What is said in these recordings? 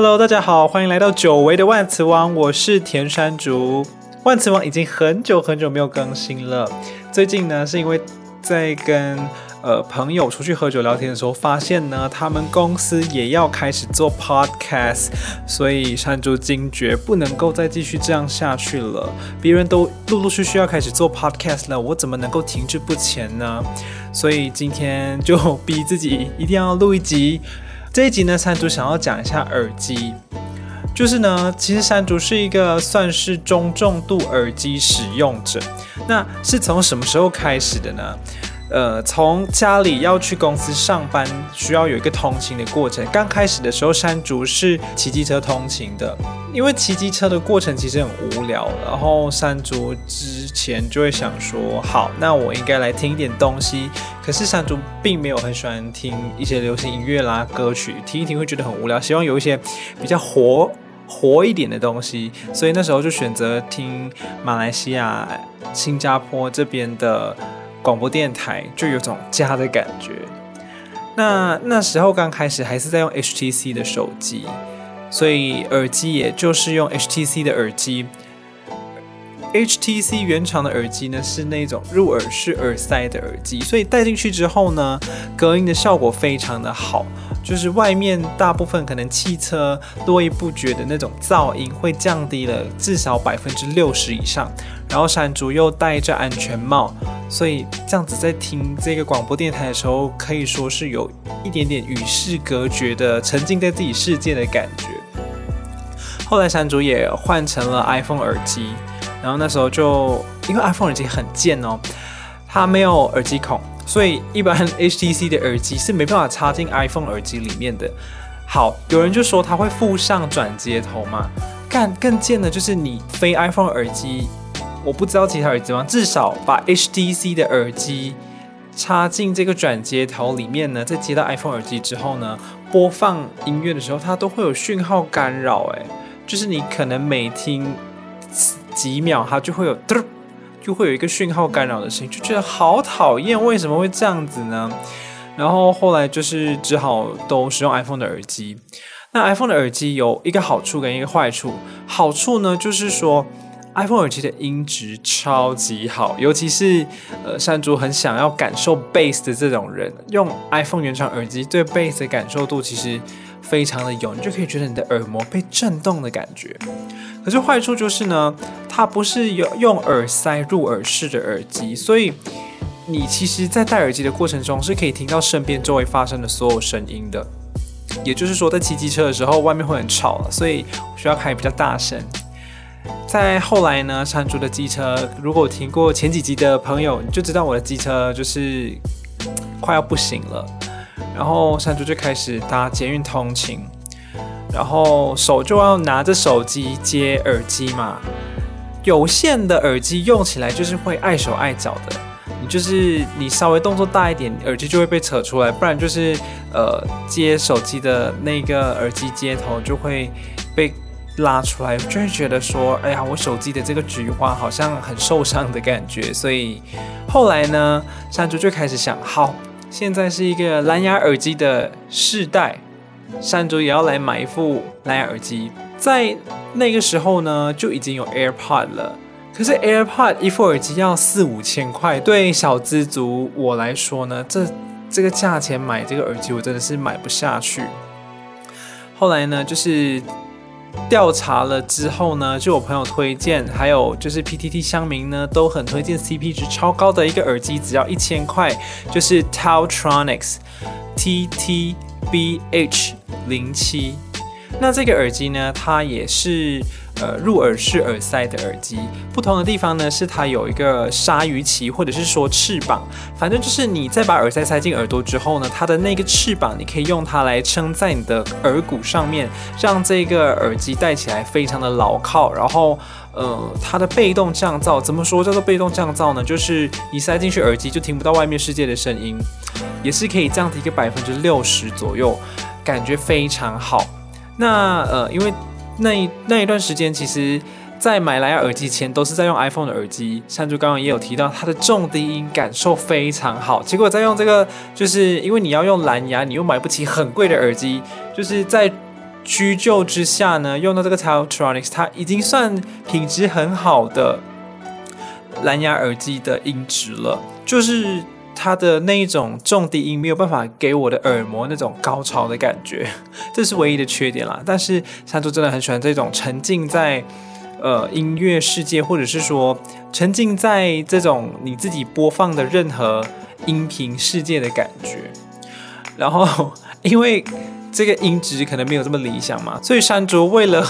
Hello，大家好，欢迎来到久违的万磁王，我是田山竹。万磁王已经很久很久没有更新了，最近呢是因为在跟呃朋友出去喝酒聊天的时候，发现呢他们公司也要开始做 Podcast，所以山竹惊觉不能够再继续这样下去了。别人都陆陆续续要开始做 Podcast 了，我怎么能够停滞不前呢？所以今天就逼自己一定要录一集。这一集呢，山竹想要讲一下耳机，就是呢，其实山竹是一个算是中重度耳机使用者。那是从什么时候开始的呢？呃，从家里要去公司上班，需要有一个通勤的过程。刚开始的时候，山竹是骑机车通勤的，因为骑机车的过程其实很无聊。然后山竹之前就会想说，好，那我应该来听一点东西。可是山竹并没有很喜欢听一些流行音乐啦、歌曲，听一听会觉得很无聊，希望有一些比较活活一点的东西。所以那时候就选择听马来西亚、新加坡这边的。广播电台就有种家的感觉。那那时候刚开始还是在用 HTC 的手机，所以耳机也就是用 HTC 的耳机。HTC 原厂的耳机呢，是那种入耳式耳塞的耳机，所以戴进去之后呢，隔音的效果非常的好，就是外面大部分可能汽车络绎不绝的那种噪音会降低了至少百分之六十以上。然后山竹又戴着安全帽，所以这样子在听这个广播电台的时候，可以说是有一点点与世隔绝的沉浸在自己世界的感觉。后来山竹也换成了 iPhone 耳机。然后那时候就因为 iPhone 耳机很贱哦，它没有耳机孔，所以一般 HTC 的耳机是没办法插进 iPhone 耳机里面的。好，有人就说它会附上转接头嘛，干更贱的就是你非 iPhone 耳机，我不知道其他耳机吗？至少把 HTC 的耳机插进这个转接头里面呢，再接到 iPhone 耳机之后呢，播放音乐的时候它都会有讯号干扰，哎，就是你可能每听。几秒，它就会有嘟，就会有一个讯号干扰的声音，就觉得好讨厌。为什么会这样子呢？然后后来就是只好都使用 iPhone 的耳机。那 iPhone 的耳机有一个好处跟一个坏处。好处呢，就是说 iPhone 耳机的音质超级好，尤其是呃山竹很想要感受 bass 的这种人，用 iPhone 原厂耳机对 bass 的感受度其实非常的有，你就可以觉得你的耳膜被震动的感觉。可是坏处就是呢，它不是有用耳塞入耳式的耳机，所以你其实，在戴耳机的过程中是可以听到身边周围发生的所有声音的。也就是说，在骑机车的时候，外面会很吵，所以需要开比较大声。再后来呢，山竹的机车，如果听过前几集的朋友，你就知道我的机车就是快要不行了。然后山竹就开始搭捷运通勤。然后手就要拿着手机接耳机嘛，有线的耳机用起来就是会碍手碍脚的，你就是你稍微动作大一点，耳机就会被扯出来，不然就是呃接手机的那个耳机接头就会被拉出来，就会觉得说，哎呀，我手机的这个菊花好像很受伤的感觉。所以后来呢，山竹就开始想，好，现在是一个蓝牙耳机的世代。山竹也要来买一副蓝牙耳机，在那个时候呢，就已经有 AirPod 了。可是 AirPod 一副耳机要四五千块，对小资族我来说呢，这这个价钱买这个耳机，我真的是买不下去。后来呢，就是调查了之后呢，就有朋友推荐，还有就是 PTT 乡民呢都很推荐 CP 值超高的一个耳机，只要一千块，就是 Taltronics TT BH 零七，那这个耳机呢，它也是呃入耳式耳塞的耳机。不同的地方呢，是它有一个鲨鱼鳍，或者是说翅膀。反正就是你在把耳塞塞进耳朵之后呢，它的那个翅膀，你可以用它来撑在你的耳骨上面，让这个耳机戴起来非常的牢靠。然后呃，它的被动降噪，怎么说叫做被动降噪呢？就是你塞进去耳机就听不到外面世界的声音，也是可以降低一个百分之六十左右。感觉非常好。那呃，因为那一那一段时间，其实在买蓝牙耳机前都是在用 iPhone 的耳机。山竹刚刚也有提到，它的重低音感受非常好。结果在用这个，就是因为你要用蓝牙，你又买不起很贵的耳机，就是在居就之下呢，用到这个 t e l t r o n i c s 它已经算品质很好的蓝牙耳机的音质了。就是它的那一种重低音没有办法给我的耳膜那种高潮的感觉，这是唯一的缺点啦。但是山竹真的很喜欢这种沉浸在呃音乐世界，或者是说沉浸在这种你自己播放的任何音频世界的感觉。然后 因为。这个音质可能没有这么理想嘛，所以山竹为了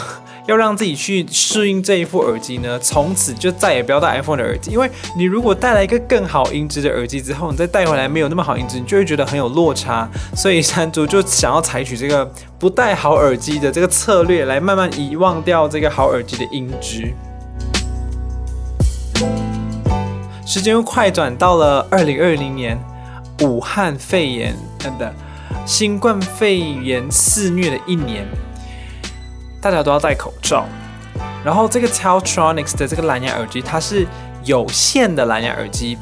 要让自己去适应这一副耳机呢，从此就再也不要戴 iPhone 的耳机。因为你如果带来一个更好音质的耳机之后，你再带回来没有那么好音质，你就会觉得很有落差。所以山竹就想要采取这个不戴好耳机的这个策略，来慢慢遗忘掉这个好耳机的音质。时间又快转到了二零二零年，武汉肺炎等等。新冠肺炎肆虐的一年，大家都要戴口罩。然后这个 TELTRONIX 的这个蓝牙耳机，它是有线的蓝牙耳机，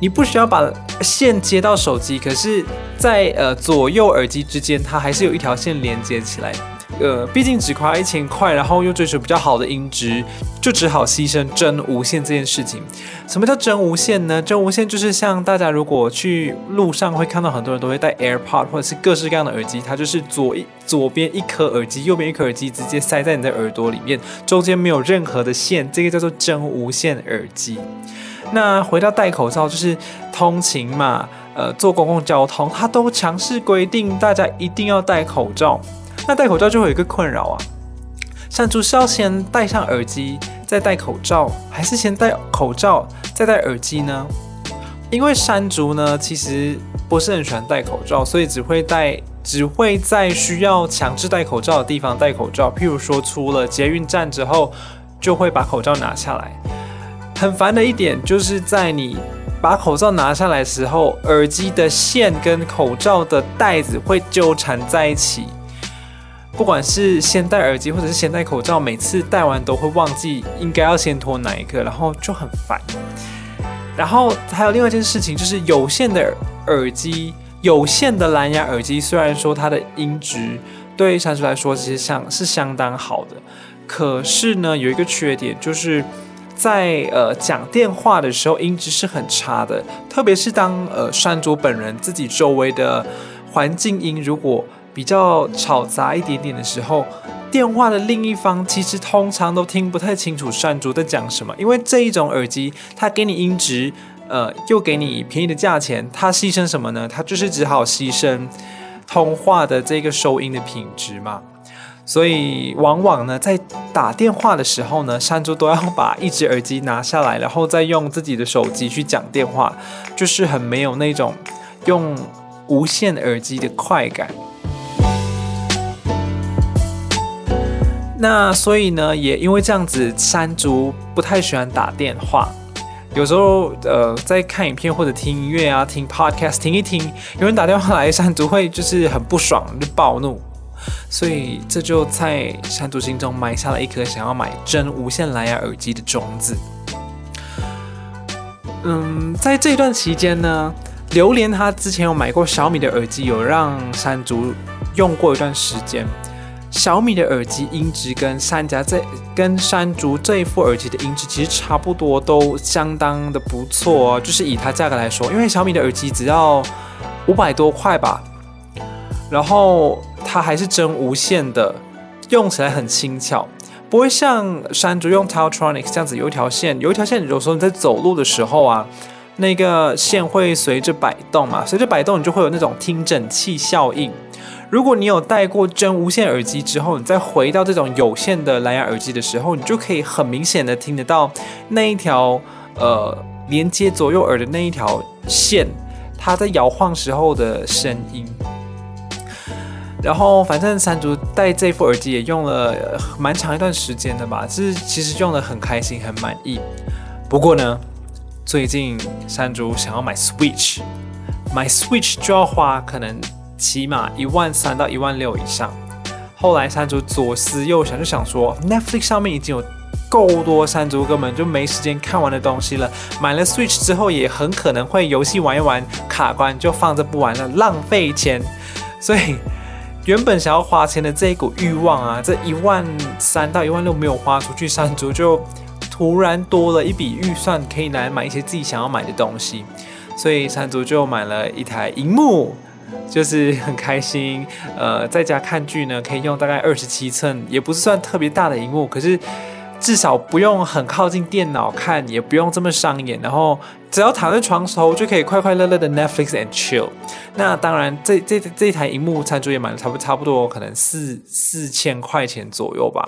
你不需要把线接到手机，可是在呃左右耳机之间，它还是有一条线连接起来。呃，毕竟只花一千块，然后又追求比较好的音质，就只好牺牲真无线这件事情。什么叫真无线呢？真无线就是像大家如果去路上会看到很多人都会戴 AirPod 或者是各式各样的耳机，它就是左一左边一颗耳机，右边一颗耳机直接塞在你的耳朵里面，中间没有任何的线，这个叫做真无线耳机。那回到戴口罩，就是通勤嘛，呃，坐公共交通，它都强势规定大家一定要戴口罩。那戴口罩就会有一个困扰啊，山竹是要先戴上耳机再戴口罩，还是先戴口罩再戴耳机呢？因为山竹呢其实不是很喜欢戴口罩，所以只会戴，只会在需要强制戴口罩的地方戴口罩。譬如说出了捷运站之后，就会把口罩拿下来。很烦的一点就是在你把口罩拿下来的时候，耳机的线跟口罩的带子会纠缠在一起。不管是先戴耳机或者是先戴口罩，每次戴完都会忘记应该要先脱哪一个，然后就很烦。然后还有另外一件事情，就是有线的耳机，有线的蓝牙耳机，虽然说它的音质对山竹来说其实相是相当好的，可是呢有一个缺点，就是在呃讲电话的时候音质是很差的，特别是当呃山竹本人自己周围的环境音如果。比较吵杂一点点的时候，电话的另一方其实通常都听不太清楚山竹在讲什么，因为这一种耳机它给你音质，呃，又给你便宜的价钱，它牺牲什么呢？它就是只好牺牲通话的这个收音的品质嘛。所以往往呢，在打电话的时候呢，山竹都要把一只耳机拿下来，然后再用自己的手机去讲电话，就是很没有那种用无线耳机的快感。那所以呢，也因为这样子，山竹不太喜欢打电话。有时候，呃，在看影片或者听音乐啊，听 podcast，听一听，有人打电话来，山竹会就是很不爽，就暴怒。所以这就在山竹心中埋下了一颗想要买真无线蓝牙耳机的种子。嗯，在这段期间呢，榴莲他之前有买过小米的耳机，有让山竹用过一段时间。小米的耳机音质跟山家这跟山竹这一副耳机的音质其实差不多，都相当的不错哦。就是以它价格来说，因为小米的耳机只要五百多块吧，然后它还是真无线的，用起来很轻巧，不会像山竹用 Teletronix 这样子有一条线，有一条线，有时候你在走路的时候啊，那个线会随着摆动嘛，随着摆动你就会有那种听诊器效应。如果你有戴过真无线耳机之后，你再回到这种有线的蓝牙耳机的时候，你就可以很明显的听得到那一条呃连接左右耳的那一条线，它在摇晃时候的声音。然后反正山竹戴这副耳机也用了蛮长一段时间的吧，是其实用得很开心，很满意。不过呢，最近山竹想要买 Switch，买 Switch 就要花可能。起码一万三到一万六以上。后来山竹左思右想，就想说 Netflix 上面已经有够多山竹根本就没时间看完的东西了。买了 Switch 之后，也很可能会游戏玩一玩卡关就放着不玩了，浪费钱。所以原本想要花钱的这一股欲望啊，这一万三到一万六没有花出去，山竹就突然多了一笔预算，可以来买一些自己想要买的东西，所以山竹就买了一台荧幕，就是很开心。呃，在家看剧呢，可以用大概二十七寸，也不是算特别大的荧幕，可是。至少不用很靠近电脑看，也不用这么伤眼，然后只要躺在床头就可以快快乐乐的 Netflix and chill。那当然这，这这这台荧幕，参桌也买了差不差不多，可能四四千块钱左右吧。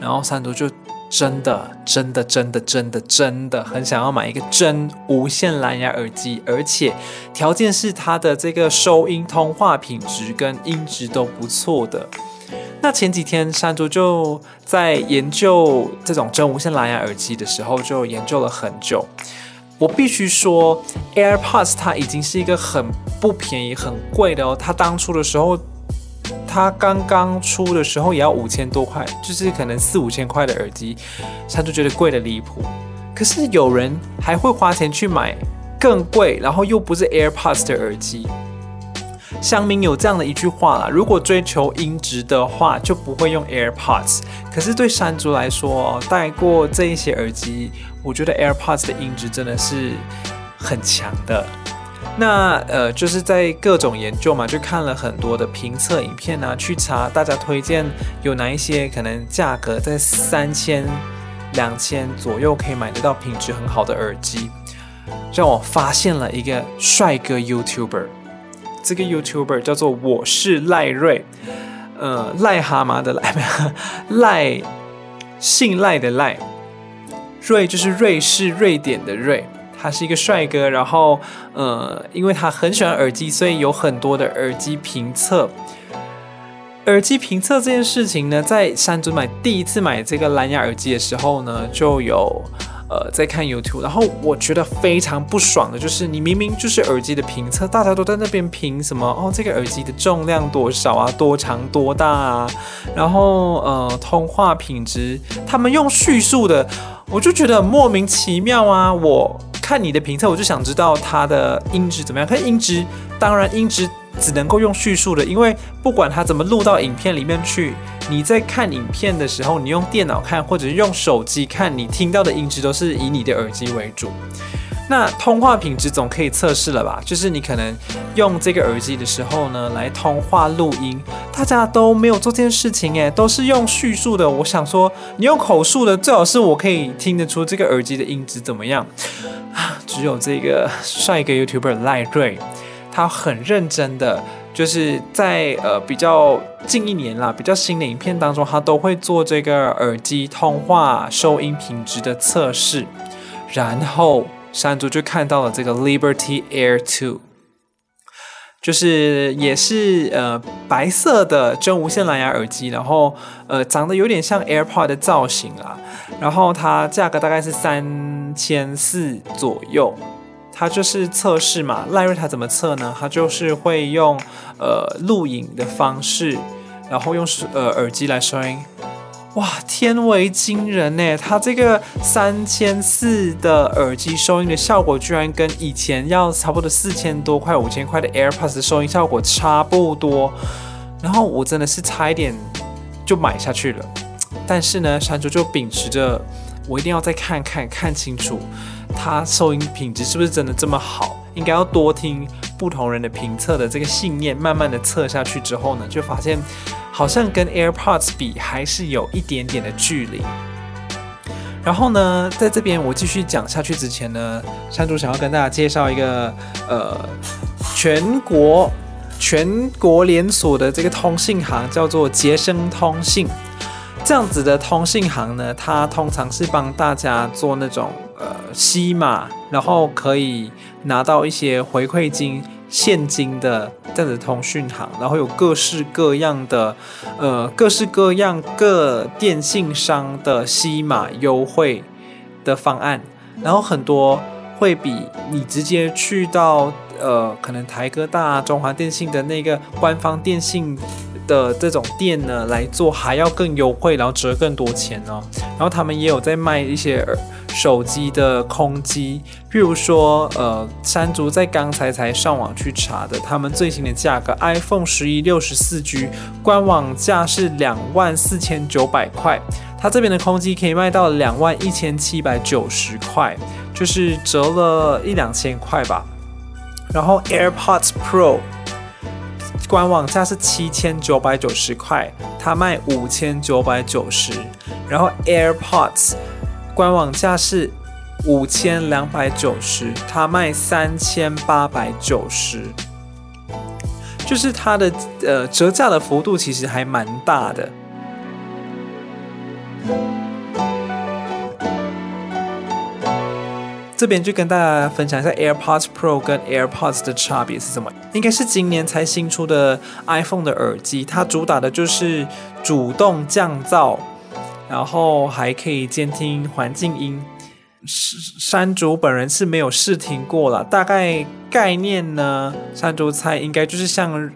然后参桌就真的真的真的真的真的很想要买一个真无线蓝牙耳机，而且条件是它的这个收音通话品质跟音质都不错的。那前几天山竹就在研究这种真无线蓝牙耳机的时候，就研究了很久。我必须说，AirPods 它已经是一个很不便宜、很贵的哦。它当初的时候，它刚刚出的时候也要五千多块，就是可能四五千块的耳机，山竹觉得贵得离谱。可是有人还会花钱去买更贵，然后又不是 AirPods 的耳机。乡民有这样的一句话啦，如果追求音质的话，就不会用 AirPods。可是对山竹来说，戴过这一些耳机，我觉得 AirPods 的音质真的是很强的。那呃，就是在各种研究嘛，就看了很多的评测影片啊，去查大家推荐有哪一些可能价格在三千、两千左右可以买得到品质很好的耳机，让我发现了一个帅哥 YouTuber。这个 YouTuber 叫做我是赖瑞，呃，癞蛤蟆的癞，赖，姓赖的赖，瑞就是瑞士瑞典的瑞，他是一个帅哥，然后呃，因为他很喜欢耳机，所以有很多的耳机评测。耳机评测这件事情呢，在山竹买第一次买这个蓝牙耳机的时候呢，就有。呃，在看 YouTube，然后我觉得非常不爽的就是，你明明就是耳机的评测，大家都在那边评什么哦，这个耳机的重量多少啊，多长多大啊，然后呃，通话品质，他们用叙述的，我就觉得莫名其妙啊。我看你的评测，我就想知道它的音质怎么样。可是音质，当然音质。只能够用叙述的，因为不管它怎么录到影片里面去，你在看影片的时候，你用电脑看或者是用手机看，你听到的音质都是以你的耳机为主。那通话品质总可以测试了吧？就是你可能用这个耳机的时候呢，来通话录音，大家都没有做这件事情诶，都是用叙述的。我想说，你用口述的，最好是我可以听得出这个耳机的音质怎么样啊？只有这个帅哥 YouTuber 赖瑞。他很认真的，就是在呃比较近一年啦，比较新的影片当中，他都会做这个耳机通话收音品质的测试。然后山竹就看到了这个 Liberty Air Two，就是也是呃白色的真无线蓝牙耳机，然后呃长得有点像 AirPod 的造型啦，然后它价格大概是三千四左右。它就是测试嘛，赖瑞他怎么测呢？他就是会用呃录影的方式，然后用呃耳机来收音。哇，天为惊人呢！它这个三千四的耳机收音的效果，居然跟以前要差不多四千多块、五千块的 AirPods 的收音效果差不多。然后我真的是差一点就买下去了，但是呢，山竹就秉持着我一定要再看看看清楚。它收音品质是不是真的这么好？应该要多听不同人的评测的这个信念，慢慢的测下去之后呢，就发现好像跟 AirPods 比还是有一点点的距离。然后呢，在这边我继续讲下去之前呢，山竹想要跟大家介绍一个呃全国全国连锁的这个通信行，叫做杰生通信。这样子的通信行呢，它通常是帮大家做那种。呃，吸码，然后可以拿到一些回馈金、现金的这样子通讯行，然后有各式各样的，呃，各式各样各电信商的吸码优惠的方案，然后很多会比你直接去到呃，可能台哥大、中华电信的那个官方电信的这种店呢来做还要更优惠，然后折更多钱哦。然后他们也有在卖一些。手机的空机，譬如说，呃，山竹在刚才才上网去查的，他们最新的价格，iPhone 十一六十四 G 官网价是两万四千九百块，它这边的空机可以卖到两万一千七百九十块，就是折了一两千块吧。然后 AirPods Pro 官网价是七千九百九十块，它卖五千九百九十。然后 AirPods 官网价是五千两百九十，它卖三千八百九十，就是它的呃折价的幅度其实还蛮大的。这边就跟大家分享一下 AirPods Pro 跟 AirPods 的差别是什么？应该是今年才新出的 iPhone 的耳机，它主打的就是主动降噪，然后还可以监听环境音。山竹本人是没有试听过了，大概概念呢，山竹猜应该就是像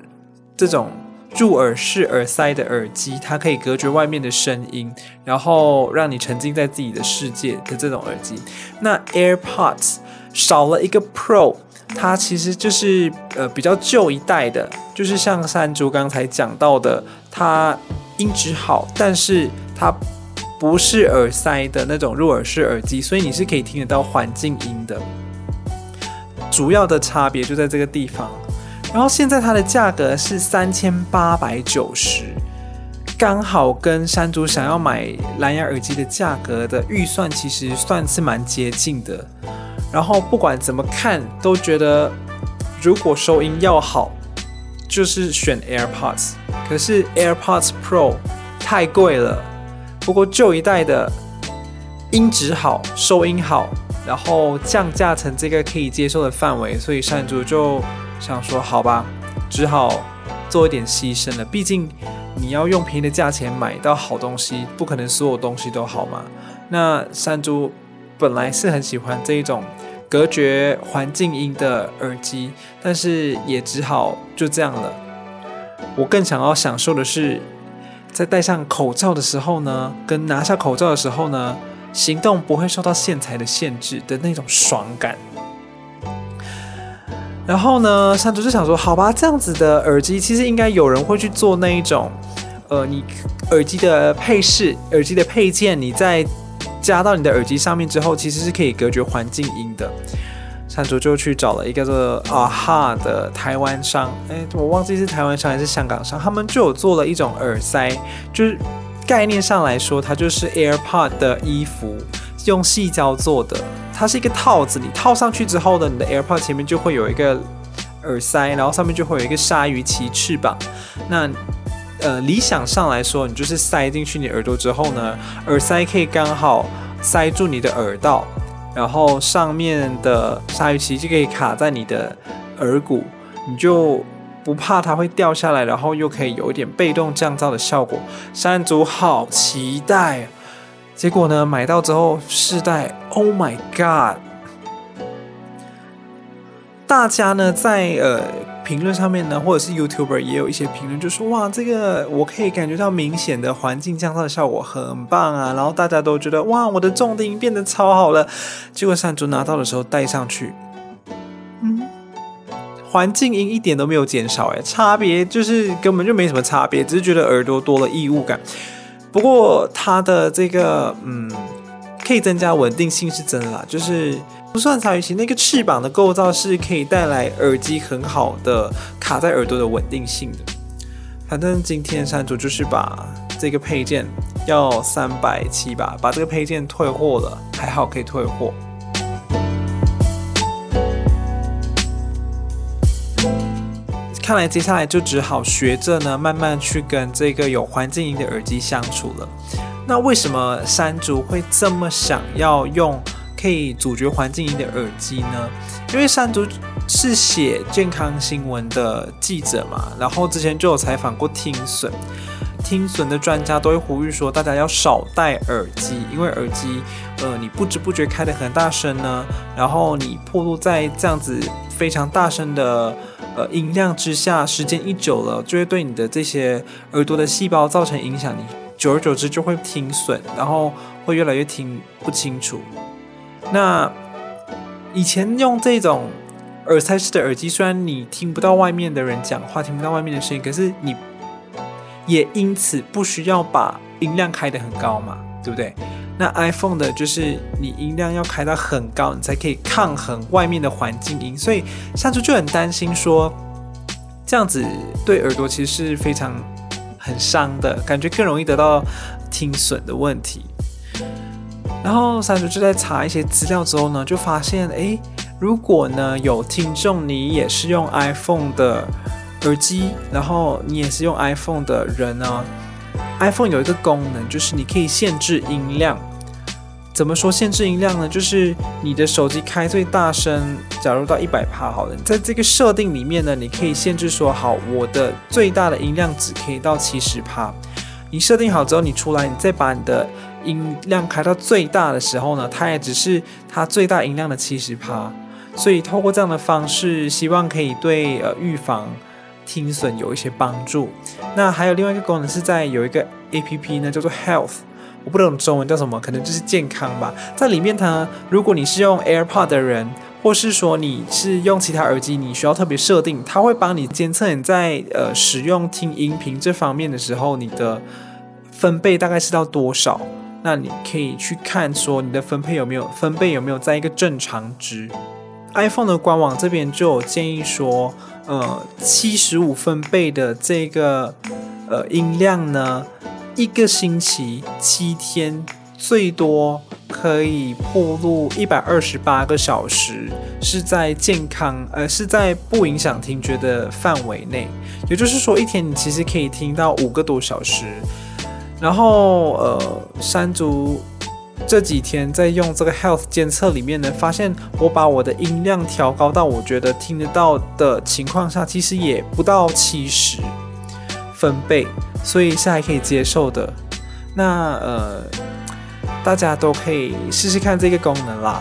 这种。入耳式耳塞的耳机，它可以隔绝外面的声音，然后让你沉浸在自己的世界的这种耳机。那 AirPods 少了一个 Pro，它其实就是呃比较旧一代的，就是像山竹刚才讲到的，它音质好，但是它不是耳塞的那种入耳式耳机，所以你是可以听得到环境音的。主要的差别就在这个地方。然后现在它的价格是三千八百九十，刚好跟山竹想要买蓝牙耳机的价格的预算其实算是蛮接近的。然后不管怎么看都觉得，如果收音要好，就是选 AirPods。可是 AirPods Pro 太贵了。不过旧一代的音质好，收音好，然后降价成这个可以接受的范围，所以山竹就。想说好吧，只好做一点牺牲了。毕竟你要用便宜的价钱买到好东西，不可能所有东西都好嘛。那山竹本来是很喜欢这一种隔绝环境音的耳机，但是也只好就这样了。我更想要享受的是，在戴上口罩的时候呢，跟拿下口罩的时候呢，行动不会受到线材的限制的那种爽感。然后呢，山竹就想说，好吧，这样子的耳机其实应该有人会去做那一种，呃，你耳机的配饰、耳机的配件，你在加到你的耳机上面之后，其实是可以隔绝环境音的。山竹就去找了一个叫做 AHA 的台湾商，哎，我忘记是台湾商还是香港商，他们就有做了一种耳塞，就是概念上来说，它就是 AirPod 的衣服，用细胶做的。它是一个套子，你套上去之后呢，你的 AirPod 前面就会有一个耳塞，然后上面就会有一个鲨鱼鳍翅膀。那呃，理想上来说，你就是塞进去你耳朵之后呢，耳塞可以刚好塞住你的耳道，然后上面的鲨鱼鳍就可以卡在你的耳骨，你就不怕它会掉下来，然后又可以有一点被动降噪的效果。山竹好期待。结果呢，买到之后试戴，Oh my God！大家呢在呃评论上面呢，或者是 YouTuber 也有一些评论，就说哇，这个我可以感觉到明显的环境降噪的效果，很棒啊！然后大家都觉得哇，我的重低音变得超好了。结果山竹拿到的时候戴上去，嗯，环境音一点都没有减少，哎，差别就是根本就没什么差别，只是觉得耳朵多了异物感。不过它的这个嗯，可以增加稳定性是真的啦，就是不算鲨鱼鳍那个翅膀的构造是可以带来耳机很好的卡在耳朵的稳定性的。反正今天山竹就是把这个配件要三百七吧，把这个配件退货了，还好可以退货。看来接下来就只好学着呢，慢慢去跟这个有环境音的耳机相处了。那为什么山竹会这么想要用可以阻绝环境音的耳机呢？因为山竹是写健康新闻的记者嘛，然后之前就有采访过听损，听损的专家都会呼吁说，大家要少戴耳机，因为耳机，呃，你不知不觉开得很大声呢，然后你暴露在这样子非常大声的。呃，音量之下，时间一久了，就会对你的这些耳朵的细胞造成影响。你久而久之就会听损，然后会越来越听不清楚。那以前用这种耳塞式的耳机，虽然你听不到外面的人讲话，听不到外面的声音，可是你也因此不需要把音量开得很高嘛，对不对？那 iPhone 的就是你音量要开到很高，你才可以抗衡外面的环境音，所以山竹就很担心说，这样子对耳朵其实是非常很伤的，感觉更容易得到听损的问题。然后三叔就在查一些资料之后呢，就发现，诶，如果呢有听众你也是用 iPhone 的耳机，然后你也是用 iPhone 的人呢，iPhone 有一个功能，就是你可以限制音量。怎么说限制音量呢？就是你的手机开最大声，假如到一百帕好了，在这个设定里面呢，你可以限制说，好，我的最大的音量只可以到七十帕。你设定好之后，你出来，你再把你的音量开到最大的时候呢，它也只是它最大音量的七十趴。所以透过这样的方式，希望可以对呃预防听损有一些帮助。那还有另外一个功能是在有一个 APP 呢，叫做 Health，我不懂中文叫什么，可能就是健康吧。在里面它，如果你是用 AirPod 的人，或是说你是用其他耳机，你需要特别设定，它会帮你监测你在呃使用听音频这方面的时候，你的分贝大概是到多少？那你可以去看说你的分贝有没有分贝有没有在一个正常值。iPhone 的官网这边就有建议说，呃，七十五分贝的这个呃音量呢，一个星期七天最多。可以破录一百二十八个小时，是在健康，呃，是在不影响听觉的范围内。也就是说，一天你其实可以听到五个多小时。然后，呃，山竹这几天在用这个 Health 监测里面呢，发现我把我的音量调高到我觉得听得到的情况下，其实也不到七十分贝，所以是还可以接受的。那，呃。大家都可以试试看这个功能啦。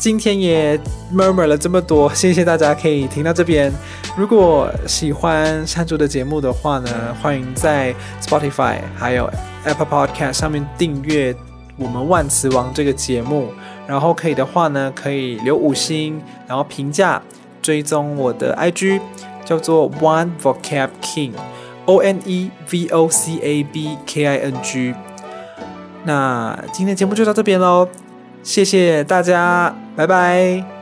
今天也 murmur 了这么多，谢谢大家可以听到这边。如果喜欢山竹的节目的话呢，欢迎在 Spotify 还有 Apple Podcast 上面订阅我们万磁王这个节目。然后可以的话呢，可以留五星，然后评价，追踪我的 IG，叫做 One Vocab King，O N E V O C A B K I N G。那今天节目就到这边喽，谢谢大家，拜拜。